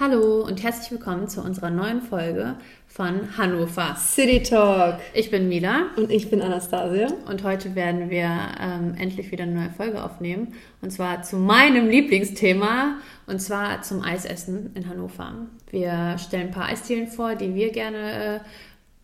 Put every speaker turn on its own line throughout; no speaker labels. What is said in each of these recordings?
Hallo und herzlich willkommen zu unserer neuen Folge von Hannover
City Talk.
Ich bin Mila
Und ich bin Anastasia.
und heute werden wir ähm, endlich wieder eine neue Folge aufnehmen. Und zwar zu meinem Lieblingsthema und zwar zum Eisessen in Hannover. Wir stellen ein paar Eisdielen vor, die wir gerne äh,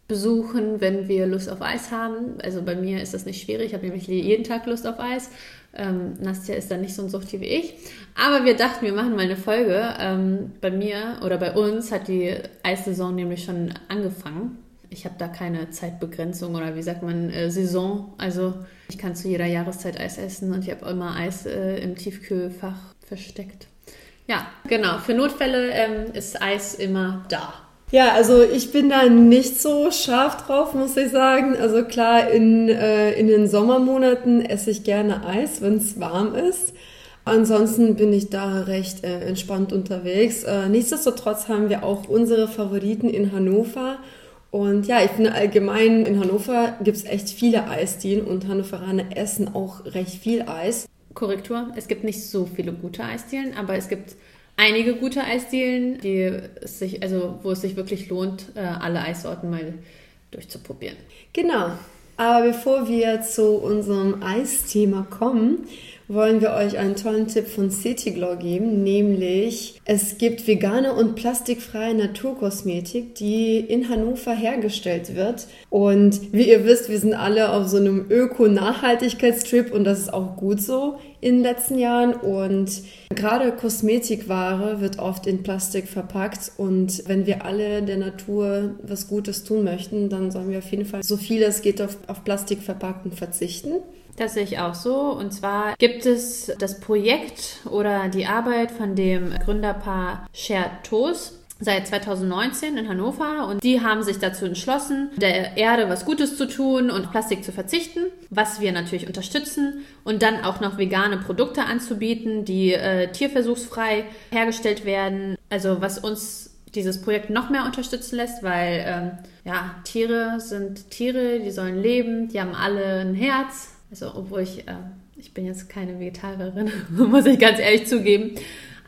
besuchen, wenn wir Lust auf Eis haben. Also bei mir ist das nicht schwierig, ich habe nämlich jeden Tag Lust auf Eis. Ähm, Nastja ist dann nicht so ein Suchti wie ich. Aber wir dachten, wir machen mal eine Folge. Ähm, bei mir oder bei uns hat die Eissaison nämlich schon angefangen. Ich habe da keine Zeitbegrenzung oder wie sagt man, äh, Saison. Also ich kann zu jeder Jahreszeit Eis essen und ich habe immer Eis äh, im Tiefkühlfach versteckt. Ja, genau. Für Notfälle ähm, ist Eis immer da.
Ja, also ich bin da nicht so scharf drauf, muss ich sagen. Also klar, in, äh, in den Sommermonaten esse ich gerne Eis, wenn es warm ist. Ansonsten bin ich da recht äh, entspannt unterwegs. Äh, nichtsdestotrotz haben wir auch unsere Favoriten in Hannover. Und ja, ich finde allgemein in Hannover gibt's echt viele Eisdielen und Hannoveraner essen auch recht viel Eis.
Korrektur, es gibt nicht so viele gute Eisdielen, aber es gibt einige gute Eisdielen, die es sich, also wo es sich wirklich lohnt, äh, alle Eissorten mal durchzuprobieren.
Genau. Aber bevor wir zu unserem Eisthema kommen, wollen wir euch einen tollen Tipp von Cityglow geben, nämlich es gibt vegane und plastikfreie Naturkosmetik, die in Hannover hergestellt wird. Und wie ihr wisst, wir sind alle auf so einem Öko-Nachhaltigkeitstrip und das ist auch gut so in den letzten Jahren. Und gerade Kosmetikware wird oft in Plastik verpackt. Und wenn wir alle der Natur was Gutes tun möchten, dann sollen wir auf jeden Fall so viel es geht auf, auf Plastikverpackung verzichten.
Das sehe ich auch so. Und zwar gibt es das Projekt oder die Arbeit von dem Gründerpaar Shared Toast seit 2019 in Hannover und die haben sich dazu entschlossen, der Erde was Gutes zu tun und Plastik zu verzichten, was wir natürlich unterstützen und dann auch noch vegane Produkte anzubieten, die äh, tierversuchsfrei hergestellt werden. Also was uns dieses Projekt noch mehr unterstützen lässt, weil ähm, ja, Tiere sind Tiere, die sollen leben, die haben alle ein Herz. Also obwohl ich, äh, ich bin jetzt keine Vegetarierin, muss ich ganz ehrlich zugeben.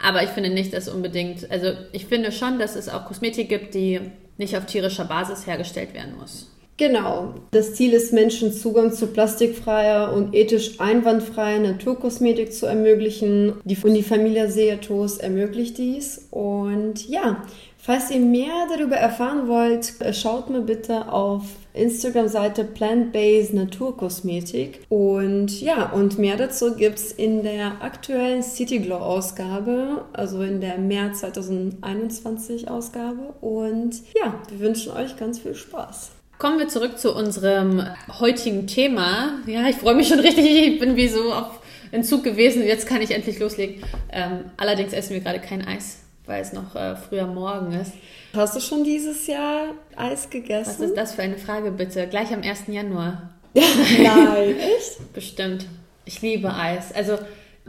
Aber ich finde nicht, dass unbedingt, also ich finde schon, dass es auch Kosmetik gibt, die nicht auf tierischer Basis hergestellt werden muss.
Genau. Das Ziel ist, Menschen Zugang zu plastikfreier und ethisch einwandfreier Naturkosmetik zu ermöglichen. Die, und die Familie Seatos ermöglicht dies. Und ja, falls ihr mehr darüber erfahren wollt, schaut mal bitte auf Instagram-Seite Plant-Based Naturkosmetik. Und ja, und mehr dazu gibt's in der aktuellen City Glow Ausgabe, also in der März 2021 Ausgabe. Und ja, wir wünschen euch ganz viel Spaß.
Kommen wir zurück zu unserem heutigen Thema. Ja, ich freue mich schon richtig. Ich bin wie so auf Entzug gewesen. Jetzt kann ich endlich loslegen. Ähm, allerdings essen wir gerade kein Eis, weil es noch äh, früher Morgen ist.
Hast du schon dieses Jahr Eis
Was
gegessen?
ist das für eine Frage, bitte? Gleich am 1. Januar.
Nein, echt?
Bestimmt. Ich liebe Eis. Also,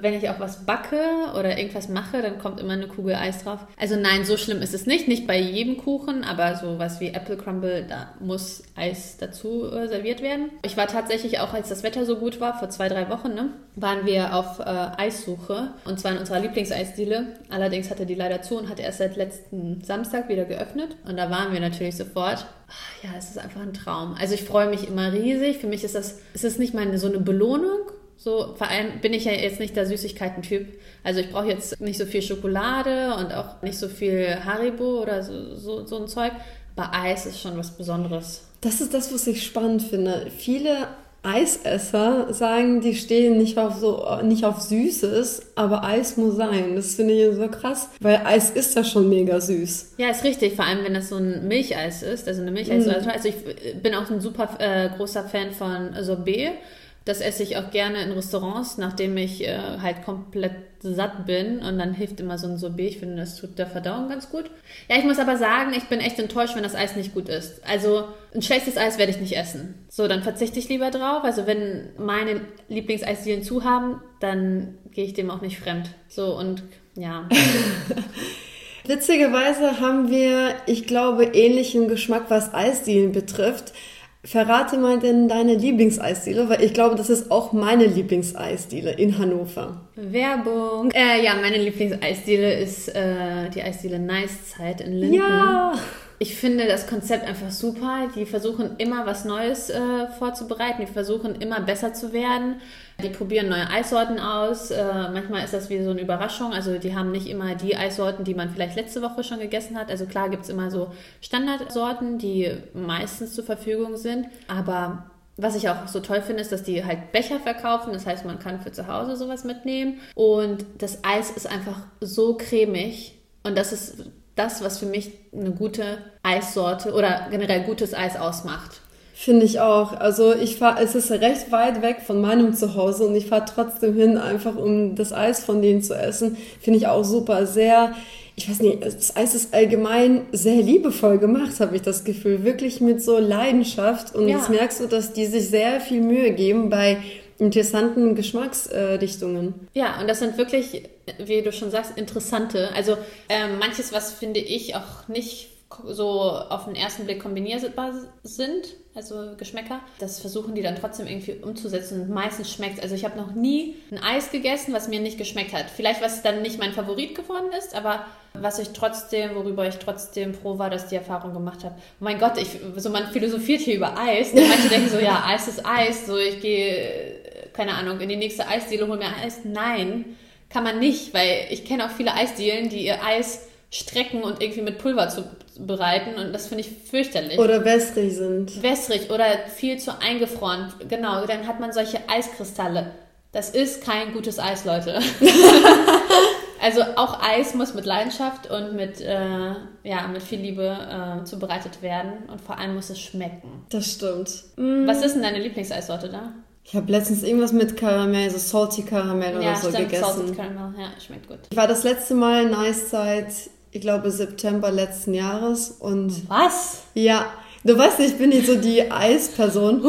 wenn ich auch was backe oder irgendwas mache, dann kommt immer eine Kugel Eis drauf. Also nein, so schlimm ist es nicht. Nicht bei jedem Kuchen, aber so was wie Apple Crumble, da muss Eis dazu äh, serviert werden. Ich war tatsächlich auch, als das Wetter so gut war, vor zwei, drei Wochen, ne, waren wir auf äh, Eissuche. Und zwar in unserer Lieblingseisdiele. Allerdings hatte die leider zu und hatte erst seit letzten Samstag wieder geöffnet. Und da waren wir natürlich sofort. Ach, ja, es ist einfach ein Traum. Also ich freue mich immer riesig. Für mich ist das, es ist nicht mal so eine Belohnung, so, vor allem bin ich ja jetzt nicht der Süßigkeiten-Typ. Also ich brauche jetzt nicht so viel Schokolade und auch nicht so viel Haribo oder so, so, so ein Zeug. Aber Eis ist schon was Besonderes.
Das ist das, was ich spannend finde. Viele Eisesser sagen, die stehen nicht auf so nicht auf Süßes, aber Eis muss sein. Das finde ich so krass, weil Eis ist ja schon mega süß.
Ja, ist richtig. Vor allem, wenn das so ein Milcheis ist, also eine Milcheissorte. Also ich bin auch ein super äh, großer Fan von Sorbet. Das esse ich auch gerne in Restaurants, nachdem ich äh, halt komplett satt bin. Und dann hilft immer so ein Sorbet. Ich finde, das tut der Verdauung ganz gut. Ja, ich muss aber sagen, ich bin echt enttäuscht, wenn das Eis nicht gut ist. Also ein schlechtes Eis werde ich nicht essen. So, dann verzichte ich lieber drauf. Also wenn meine Lieblingseisdielen zu haben, dann gehe ich dem auch nicht fremd. So und ja.
Witzigerweise haben wir, ich glaube, ähnlichen Geschmack, was Eisdielen betrifft. Verrate mal denn deine Lieblingseisdiele, weil ich glaube, das ist auch meine Lieblingseisdiele in Hannover.
Werbung. Äh, ja, meine Lieblingseisdiele ist äh, die Eisdiele Nice Zeit in Linden.
Ja!
Ich finde das Konzept einfach super. Die versuchen immer was Neues äh, vorzubereiten. Die versuchen immer besser zu werden. Die probieren neue Eissorten aus. Äh, manchmal ist das wie so eine Überraschung. Also die haben nicht immer die Eissorten, die man vielleicht letzte Woche schon gegessen hat. Also klar gibt es immer so Standardsorten, die meistens zur Verfügung sind. Aber was ich auch so toll finde, ist, dass die halt Becher verkaufen. Das heißt, man kann für zu Hause sowas mitnehmen. Und das Eis ist einfach so cremig. Und das ist das, was für mich eine gute Eissorte oder generell gutes Eis ausmacht.
Finde ich auch. Also ich fahre, es ist recht weit weg von meinem Zuhause und ich fahre trotzdem hin, einfach um das Eis von denen zu essen. Finde ich auch super. Sehr, ich weiß nicht, das Eis ist allgemein sehr liebevoll gemacht, habe ich das Gefühl. Wirklich mit so Leidenschaft. Und ja. jetzt merkst du, dass die sich sehr viel Mühe geben bei interessanten Geschmacksrichtungen.
ja, und das sind wirklich, wie du schon sagst, interessante. Also ähm, manches, was finde ich auch nicht so auf den ersten Blick kombinierbar sind, also Geschmäcker, das versuchen die dann trotzdem irgendwie umzusetzen und meistens schmeckt Also ich habe noch nie ein Eis gegessen, was mir nicht geschmeckt hat. Vielleicht was dann nicht mein Favorit geworden ist, aber was ich trotzdem, worüber ich trotzdem froh war, dass die Erfahrung gemacht habe. Oh mein Gott, ich, so man philosophiert hier über Eis. Und manche denken so, ja, Eis ist Eis, so ich gehe keine Ahnung, in die nächste Eisdiele, hol mir Eis. Nein, kann man nicht, weil ich kenne auch viele Eisdielen, die ihr Eis strecken und irgendwie mit Pulver zu bereiten und das finde ich fürchterlich.
Oder wässrig sind.
Wässrig oder viel zu eingefroren. Genau, dann hat man solche Eiskristalle. Das ist kein gutes Eis, Leute. also auch Eis muss mit Leidenschaft und mit, äh, ja, mit viel Liebe äh, zubereitet werden und vor allem muss es schmecken.
Das stimmt.
Was ist denn deine Lieblingseissorte da?
Ich habe letztens irgendwas mit Karamell, so Salty Karamell oder
ja,
so
stimmt,
gegessen.
Salted Caramel, ja, schmeckt gut.
Ich war das letzte Mal Nice Zeit, ich glaube September letzten Jahres und
Was?
ja, du weißt, ich bin nicht so die Eisperson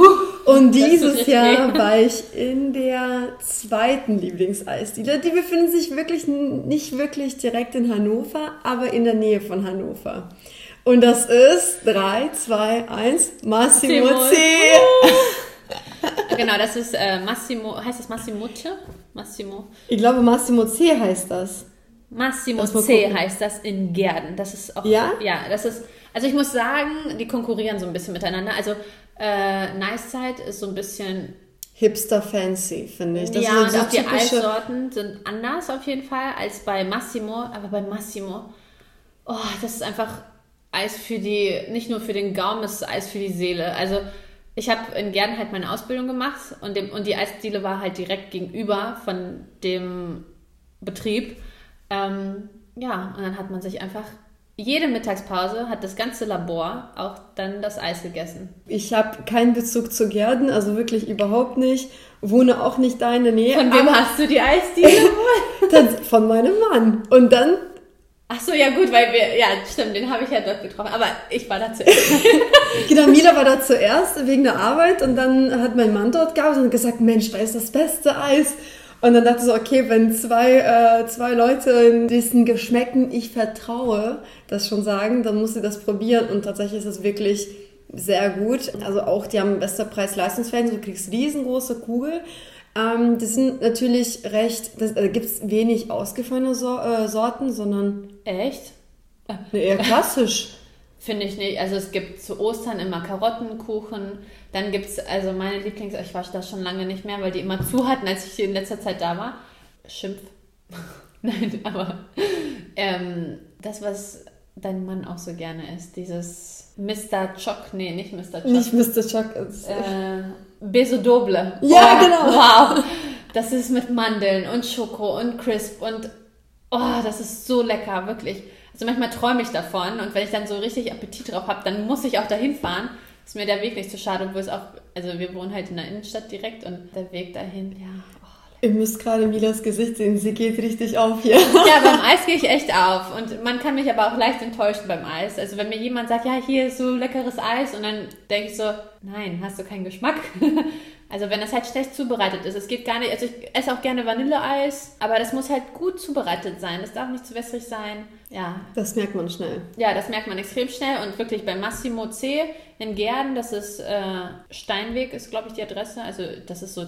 und dieses Jahr war ich in der zweiten Lieblingseisdiele. Die befinden sich wirklich nicht wirklich direkt in Hannover, aber in der Nähe von Hannover. Und das ist 3, 2, 1, Massimo,
Massimo.
C.
genau, das ist äh, Massimo, heißt das Massimoce? Massimo.
Ich glaube, Massimo C heißt das.
Massimo C
gucken.
heißt das in Gärden. Das ist auch.
Ja?
Ja, das ist. Also ich muss sagen, die konkurrieren so ein bisschen miteinander. Also äh, Nice Zeit ist so ein bisschen.
Hipster Fancy, finde ich. Das
ja,
ist
und
so
auch die Eissorten sind anders auf jeden Fall als bei Massimo. Aber bei Massimo, oh, das ist einfach Eis für die, nicht nur für den Gaumen, es ist Eis für die Seele. Also ich habe in Gärden halt meine Ausbildung gemacht und, dem, und die Eisdiele war halt direkt gegenüber von dem Betrieb. Ähm, ja, und dann hat man sich einfach jede Mittagspause hat das ganze Labor auch dann das Eis gegessen.
Ich habe keinen Bezug zu Gärden, also wirklich überhaupt nicht. Wohne auch nicht da in der Nähe.
Von wem hast du die Eisdiele?
von meinem Mann. Und dann,
Ach so, ja gut, weil wir, ja stimmt, den habe ich ja dort getroffen, aber ich war da zuerst.
genau, Mila war da zuerst wegen der Arbeit und dann hat mein Mann dort gearbeitet und gesagt, Mensch, da ist das beste Eis. Und dann dachte ich so, okay, wenn zwei, äh, zwei Leute in diesen Geschmäcken ich vertraue, das schon sagen, dann muss sie das probieren. Und tatsächlich ist es wirklich sehr gut. Also auch, die haben bester Preis-Leistungsverhältnis. Du kriegst riesengroße Kugel. Ähm, die sind natürlich recht, da äh, gibt es wenig ausgefallene so äh, Sorten, sondern
Echt?
nee, eher klassisch.
Finde ich nicht. Also es gibt zu Ostern immer Karottenkuchen. Dann gibt es, also meine Lieblings, ich war da schon lange nicht mehr, weil die immer zu hatten, als ich in letzter Zeit da war. Schimpf. Nein, aber ähm, das, was dein Mann auch so gerne isst, dieses Mr. Choc, nee, nicht Mr. Choc.
Nicht Mr. Chuck. ist-
Äh, Beso Doble.
Ja,
oh,
genau.
Wow. Das ist mit Mandeln und Schoko und Crisp und oh, das ist so lecker, wirklich. Also manchmal träume ich davon und wenn ich dann so richtig Appetit drauf habe, dann muss ich auch dahin fahren. Ist mir der Weg nicht zu schade, obwohl es auch, also wir wohnen halt in der Innenstadt direkt und der Weg dahin, ja. Oh,
Ihr müsst gerade Milas Gesicht sehen, sie geht richtig auf hier.
Ja, beim Eis gehe ich echt auf. Und man kann mich aber auch leicht enttäuschen beim Eis. Also wenn mir jemand sagt, ja, hier ist so leckeres Eis und dann denke ich so, nein, hast du keinen Geschmack. Also wenn das halt schlecht zubereitet ist. Es geht gar nicht, also ich esse auch gerne Vanilleeis, aber das muss halt gut zubereitet sein. Das darf nicht zu wässrig sein. Ja.
Das merkt man schnell.
Ja, das merkt man extrem schnell und wirklich bei Massimo C in Gärden, das ist äh, Steinweg, ist glaube ich die Adresse. Also das ist so,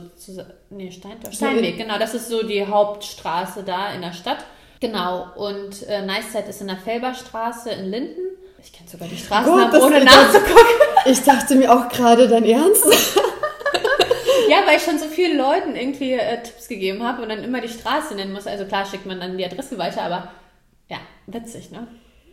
nee, Stein, Steinweg, genau. Das ist so die Hauptstraße da in der Stadt. Genau. Und äh, Nice ist in der Felberstraße in Linden. Ich kenne sogar die Straßennamen, ohne nachzugucken.
Ich dachte mir auch gerade, dein Ernst?
ja, weil ich schon so vielen Leuten irgendwie äh, Tipps gegeben habe und dann immer die Straße nennen muss. Also klar schickt man dann die Adresse weiter, aber ja, witzig, ne?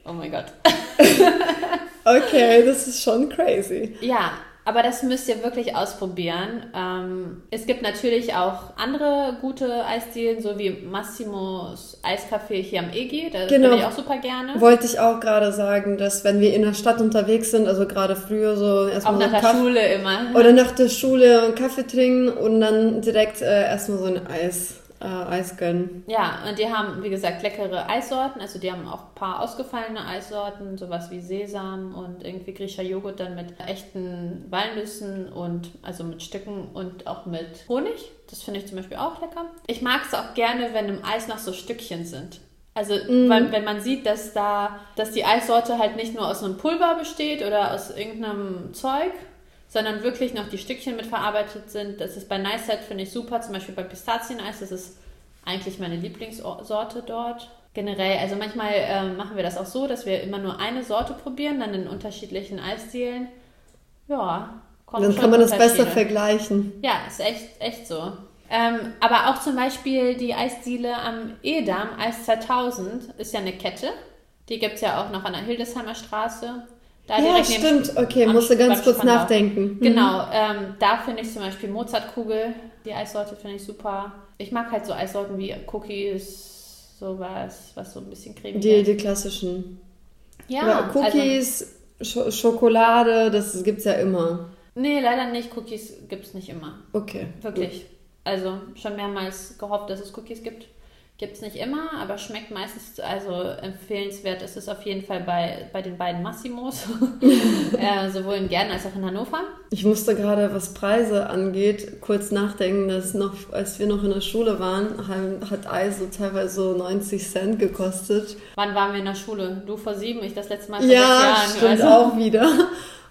Oh mein Gott.
okay, das ist schon crazy.
Ja, aber das müsst ihr wirklich ausprobieren. Ähm, es gibt natürlich auch andere gute Eisdielen, so wie Massimos Eiscafé hier am EG. Da genau. ich auch super gerne.
Wollte ich auch gerade sagen, dass wenn wir in der Stadt unterwegs sind, also gerade früher so
erstmal. Auch nach so der Kaffee, Schule immer.
Oder nach der Schule einen Kaffee trinken und dann direkt äh, erstmal so ein Eis äh, Eis gönnen.
Ja, und die haben, wie gesagt, leckere Eissorten. Also die haben auch ein paar ausgefallene Eissorten, sowas wie Sesam und irgendwie griechischer Joghurt dann mit echten Walnüssen und also mit Stücken und auch mit Honig. Das finde ich zum Beispiel auch lecker. Ich mag es auch gerne, wenn im Eis noch so Stückchen sind. Also, mm. weil, wenn man sieht, dass da, dass die Eissorte halt nicht nur aus einem Pulver besteht oder aus irgendeinem Zeug, sondern wirklich noch die Stückchen mit verarbeitet sind. Das ist bei Nice Set, finde ich super. Zum Beispiel bei Pistazieneis, das ist eigentlich meine Lieblingssorte dort. Generell, also manchmal äh, machen wir das auch so, dass wir immer nur eine Sorte probieren, dann in unterschiedlichen Eisdielen. Ja,
kommt Dann kann man das besser vergleichen.
Ja, ist echt, echt so. Ähm, aber auch zum Beispiel die Eisdiele am Edam, Eis 2000, ist ja eine Kette. Die gibt es ja auch noch an der Hildesheimer Straße.
Da ja, stimmt. Okay, musste ganz kurz nachdenken.
Mhm. Genau, ähm, da finde ich zum Beispiel Mozartkugel, die Eissorte finde ich super. Ich mag halt so Eissorten wie Cookies, sowas, was so ein bisschen cremig
die, ist. Die klassischen. Ja. Oder Cookies, also, Sch Schokolade, das gibt es ja immer.
Nee, leider nicht. Cookies gibt es nicht immer.
Okay.
Wirklich. Gut. Also schon mehrmals gehofft, dass es Cookies gibt. Gibt es nicht immer, aber schmeckt meistens, also empfehlenswert ist es auf jeden Fall bei, bei den beiden Massimos, äh, sowohl in Gärten als auch in Hannover.
Ich musste gerade, was Preise angeht, kurz nachdenken, dass noch, als wir noch in der Schule waren, hat Eis so teilweise so 90 Cent gekostet.
Wann waren wir in der Schule? Du vor sieben, ich das letzte Mal vor
ja, sechs Jahren. stimmt also. auch wieder.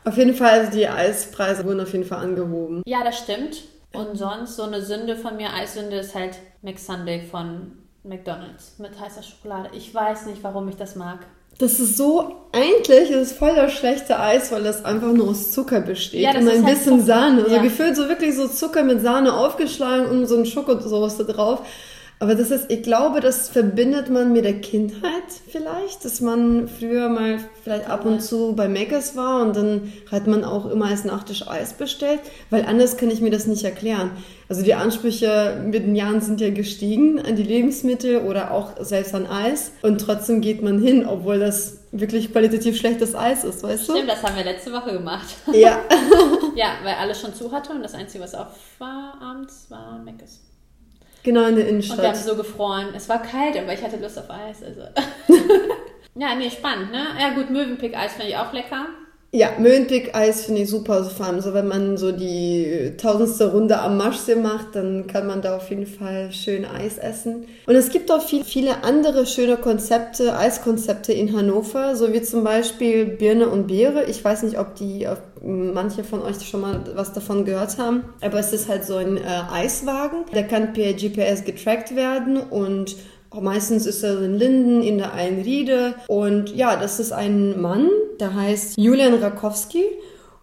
Auf jeden Fall, also die Eispreise wurden auf jeden Fall angehoben.
Ja, das stimmt. Und sonst so eine Sünde von mir, Eissünde ist halt McSunday von McDonalds mit heißer Schokolade. Ich weiß nicht, warum ich das mag.
Das ist so, eigentlich ist es voll das schlechte Eis, weil das einfach nur aus Zucker besteht ja, und ein halt bisschen Sahne. Also ja. gefühlt so wirklich so Zucker mit Sahne aufgeschlagen und so ein Schokosoße drauf. Aber das ist, ich glaube, das verbindet man mit der Kindheit vielleicht, dass man früher mal vielleicht ab und zu bei Meckers war und dann hat man auch immer als Nachtisch Eis bestellt, weil anders kann ich mir das nicht erklären. Also die Ansprüche mit den Jahren sind ja gestiegen an die Lebensmittel oder auch selbst an Eis und trotzdem geht man hin, obwohl das wirklich qualitativ schlechtes Eis ist, weißt
du? Stimmt, das haben wir letzte Woche gemacht.
Ja.
ja, weil alles schon zu hatte und das Einzige, was auf war abends, war Meckers.
Genau, in der Innenstadt.
Und wir haben so gefroren. Es war kalt, aber ich hatte Lust auf Eis. Also. ja, nee, spannend, ne? Ja, gut, Möwenpick-Eis finde ich auch lecker.
Ja, Möwenpick-Eis finde ich super. Also vor allem so, wenn man so die tausendste Runde am Maschsee macht, dann kann man da auf jeden Fall schön Eis essen. Und es gibt auch viel, viele andere schöne Konzepte, Eiskonzepte in Hannover, so wie zum Beispiel Birne und Beere. Ich weiß nicht, ob die, ob manche von euch schon mal was davon gehört haben, aber es ist halt so ein äh, Eiswagen. Der kann per GPS getrackt werden und Meistens ist er in Linden in der Einriede. Und ja, das ist ein Mann, der heißt Julian Rakowski.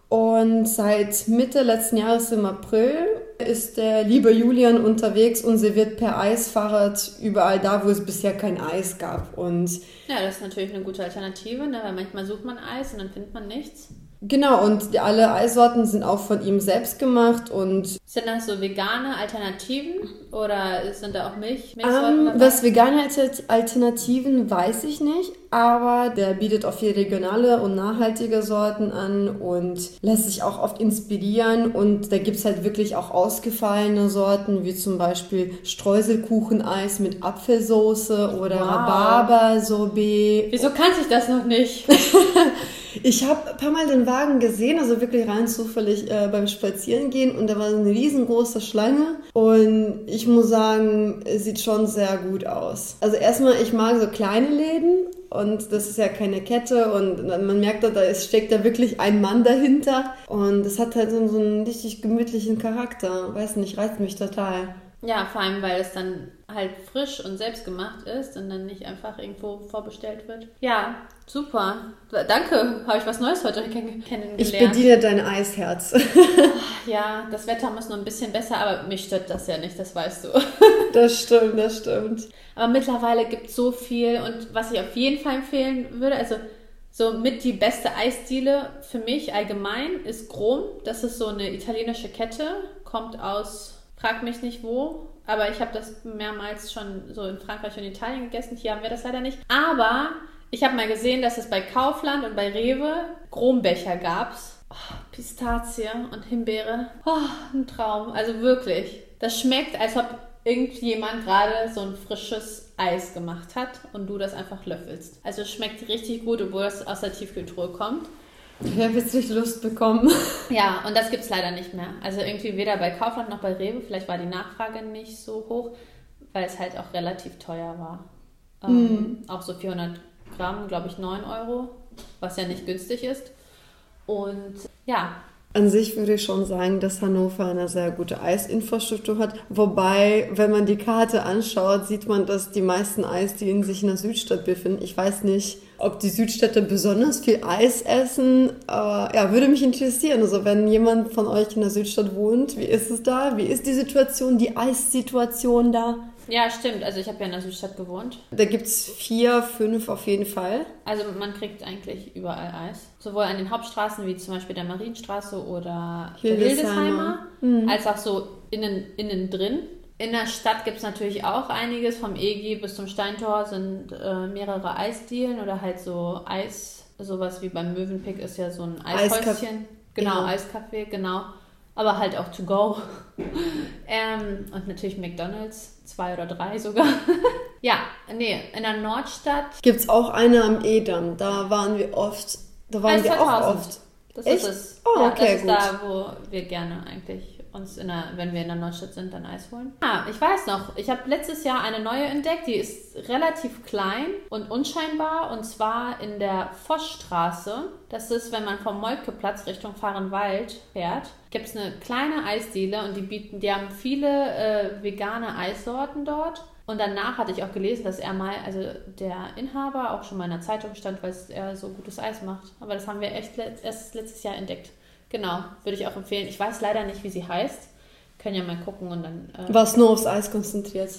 Und seit Mitte letzten Jahres im April ist der liebe Julian unterwegs und sie wird per Eisfahrrad überall da, wo es bisher kein Eis gab. Und
ja, das ist natürlich eine gute Alternative, ne? weil manchmal sucht man Eis und dann findet man nichts.
Genau, und alle Eissorten sind auch von ihm selbst gemacht und.
Sind das so vegane Alternativen oder sind da auch Milch?
Um, was vegane Alternativen weiß ich nicht, aber der bietet auch viel regionale und nachhaltige Sorten an und lässt sich auch oft inspirieren und da gibt es halt wirklich auch ausgefallene Sorten, wie zum Beispiel Streuselkucheneis mit Apfelsoße oder wow. Rhabarber-Sorbet.
Wieso kannte ich das noch nicht?
Ich habe ein paar Mal den Wagen gesehen, also wirklich rein zufällig äh, beim Spazierengehen und da war eine riesengroße Schlange und ich muss sagen, es sieht schon sehr gut aus. Also erstmal, ich mag so kleine Läden und das ist ja keine Kette und man merkt, da steckt da wirklich ein Mann dahinter und es hat halt so, so einen richtig gemütlichen Charakter. Weiß nicht, reizt mich total.
Ja, vor allem, weil es dann halt frisch und selbstgemacht ist und dann nicht einfach irgendwo vorbestellt wird. Ja, super. Danke, habe ich was Neues heute kennengelernt.
Ich bediene dein Eisherz.
ja, das Wetter muss noch ein bisschen besser, aber mich stört das ja nicht, das weißt du.
das stimmt, das stimmt.
Aber mittlerweile gibt es so viel und was ich auf jeden Fall empfehlen würde, also so mit die beste Eisdiele für mich allgemein ist Grom. Das ist so eine italienische Kette, kommt aus Frag mich nicht wo, aber ich habe das mehrmals schon so in Frankreich und Italien gegessen. Hier haben wir das leider nicht. Aber ich habe mal gesehen, dass es bei Kaufland und bei Rewe Grombecher gab. Oh, Pistazie und Himbeere. Oh, ein Traum. Also wirklich. Das schmeckt, als ob irgendjemand gerade so ein frisches Eis gemacht hat und du das einfach löffelst. Also es schmeckt richtig gut, obwohl es aus der Tiefkühltruhe kommt.
Ich habe jetzt nicht Lust bekommen.
Ja, und das gibt es leider nicht mehr. Also irgendwie weder bei Kaufland noch bei Rewe. Vielleicht war die Nachfrage nicht so hoch, weil es halt auch relativ teuer war. Ähm, mm. Auch so 400 Gramm, glaube ich, 9 Euro, was ja nicht günstig ist. Und ja,
an sich würde ich schon sagen, dass Hannover eine sehr gute Eisinfrastruktur hat. Wobei, wenn man die Karte anschaut, sieht man, dass die meisten Eisdielen sich in der Südstadt befinden. Ich weiß nicht, ob die Südstädte besonders viel Eis essen. Aber ja, würde mich interessieren. Also wenn jemand von euch in der Südstadt wohnt, wie ist es da? Wie ist die Situation, die Eissituation da?
Ja, stimmt. Also ich habe ja in der Südstadt gewohnt.
Da gibt es vier, fünf auf jeden Fall.
Also man kriegt eigentlich überall Eis. Sowohl an den Hauptstraßen wie zum Beispiel der Marienstraße oder Hildesheimer, Hildesheimer mhm. als auch so innen, innen drin. In der Stadt gibt es natürlich auch einiges. Vom EG bis zum Steintor sind äh, mehrere Eisdielen oder halt so Eis, sowas wie beim Möwenpick ist ja so ein Eishäuschen. Genau, ja. Eiscafé, genau aber halt auch to go. ähm, und natürlich McDonalds, zwei oder drei sogar. ja, nee, in der Nordstadt.
Gibt es auch eine am Edam, da waren wir oft. Da waren wir auch oft.
Das Echt? ist es. Oh, ja, okay, das ist gut. da, wo wir gerne eigentlich uns, in der, wenn wir in der Neustadt sind, dann Eis holen. Ah, ich weiß noch, ich habe letztes Jahr eine neue entdeckt, die ist relativ klein und unscheinbar und zwar in der Vossstraße. Das ist, wenn man vom Moltkeplatz Richtung Fahrenwald fährt, gibt es eine kleine Eisdiele und die bieten, die haben viele äh, vegane Eissorten dort. Und danach hatte ich auch gelesen, dass er mal, also der Inhaber auch schon mal in der Zeitung stand, weil er so gutes Eis macht. Aber das haben wir echt erst letztes Jahr entdeckt. Genau, würde ich auch empfehlen. Ich weiß leider nicht, wie sie heißt. Können ja mal gucken und dann.
Äh Was nur aufs Eis konzentriert.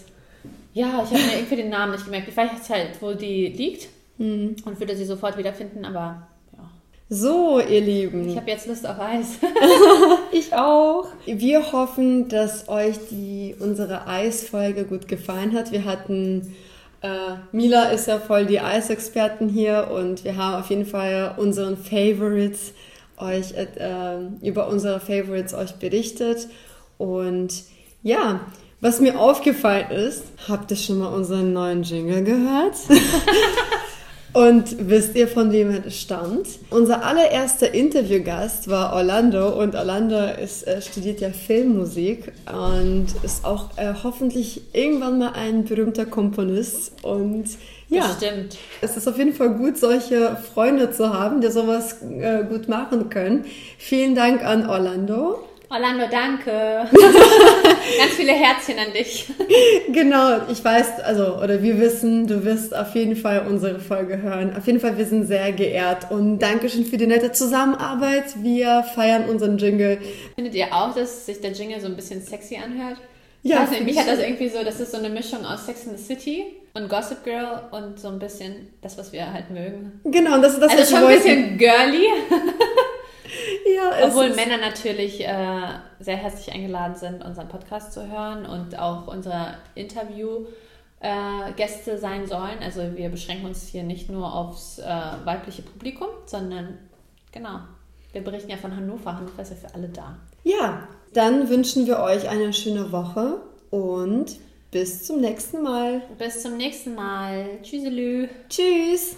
Ja, ich habe mir irgendwie den Namen nicht gemerkt. Ich weiß jetzt halt, wo die liegt mhm. und würde sie sofort wiederfinden, aber ja.
So, ihr Lieben.
Ich habe jetzt Lust auf Eis.
ich auch. Wir hoffen, dass euch die, unsere Eisfolge gut gefallen hat. Wir hatten. Äh, Mila ist ja voll die Eisexperten hier und wir haben auf jeden Fall unseren Favorites euch äh, über unsere Favorites euch berichtet. Und ja, was mir aufgefallen ist, habt ihr schon mal unseren neuen Jingle gehört? Und wisst ihr, von wem er stammt? Unser allererster Interviewgast war Orlando und Orlando ist, äh, studiert ja Filmmusik und ist auch äh, hoffentlich irgendwann mal ein berühmter Komponist. Und ja,
Bestimmt.
es ist auf jeden Fall gut, solche Freunde zu haben, die sowas äh, gut machen können. Vielen Dank an Orlando.
Orlando, danke. Ganz viele Herzchen an dich.
Genau, ich weiß, also, oder wir wissen, du wirst auf jeden Fall unsere Folge hören. Auf jeden Fall, wir sind sehr geehrt und Dankeschön für die nette Zusammenarbeit. Wir feiern unseren Jingle.
Findet ihr auch, dass sich der Jingle so ein bisschen sexy anhört? Ja. Also, mich hat das irgendwie so, das ist so eine Mischung aus Sex in the City und Gossip Girl und so ein bisschen das, was wir halt mögen.
Genau, das ist das,
also schon ein bisschen girly. Ja, Obwohl Männer natürlich äh, sehr herzlich eingeladen sind, unseren Podcast zu hören und auch unsere Interview-Gäste äh, sein sollen. Also wir beschränken uns hier nicht nur aufs äh, weibliche Publikum, sondern genau, wir berichten ja von Hannover. Hannover ist ja für alle da.
Ja, dann wünschen wir euch eine schöne Woche und bis zum nächsten Mal.
Bis zum nächsten Mal. Tschüsselü.
Tschüss.